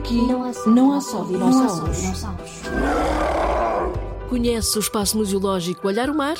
Aqui não há só dinossauros. Conhece o espaço museológico Olhar o Mar?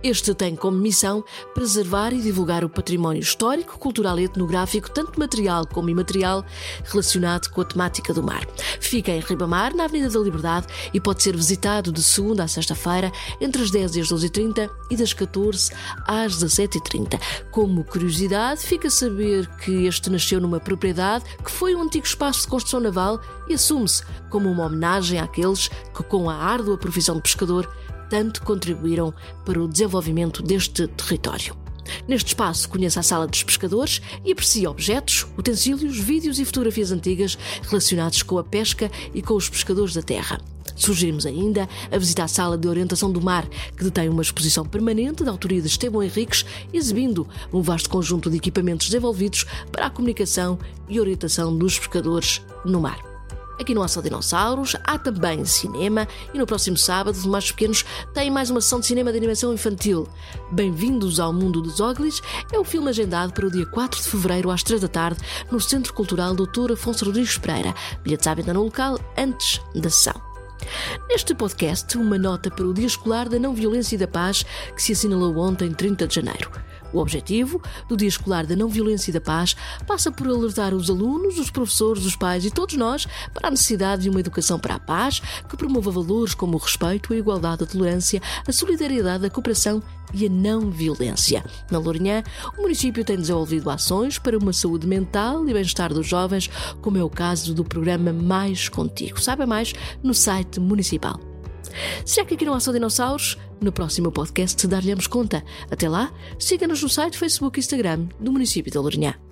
Este tem como missão preservar e divulgar o património histórico, cultural e etnográfico, tanto material como imaterial, relacionado com a temática do mar. Fica em Ribamar, na Avenida da Liberdade, e pode ser visitado de segunda a sexta-feira, entre as 10 e as 12h30 e das 14 às 17h30. Como curiosidade, fica a saber que este nasceu numa propriedade que foi um antigo espaço de construção naval e assume-se como uma homenagem àqueles que, com a árdua profissão de pescador, tanto contribuíram para o desenvolvimento deste território. Neste espaço, conheça a Sala dos Pescadores e aprecie objetos, utensílios, vídeos e fotografias antigas relacionados com a pesca e com os pescadores da terra. Sugerimos ainda a visita à Sala de Orientação do Mar, que detém uma exposição permanente da autoria de Estevão Henriques, exibindo um vasto conjunto de equipamentos desenvolvidos para a comunicação e orientação dos pescadores no mar. Aqui não há só dinossauros, há também cinema e no próximo sábado os mais pequenos têm mais uma sessão de cinema de animação infantil. Bem-vindos ao mundo dos Oglis é o filme agendado para o dia 4 de fevereiro às 3 da tarde no Centro Cultural Dr. Afonso Rodrigues Pereira. Bilhetes à venda no local antes da sessão. Neste podcast, uma nota para o Dia Escolar da Não Violência e da Paz que se assinalou ontem, 30 de janeiro. O objetivo do Dia Escolar da Não Violência e da Paz passa por alertar os alunos, os professores, os pais e todos nós para a necessidade de uma educação para a paz que promova valores como o respeito, a igualdade, a tolerância, a solidariedade, a cooperação e a não violência. Na Lourinhã, o município tem desenvolvido ações para uma saúde mental e bem-estar dos jovens, como é o caso do programa Mais Contigo. Saiba mais no site municipal. Será que aqui não há só dinossauros? No próximo podcast dar-lhe-amos conta. Até lá, siga-nos no site, Facebook e Instagram do município de Lourinhã.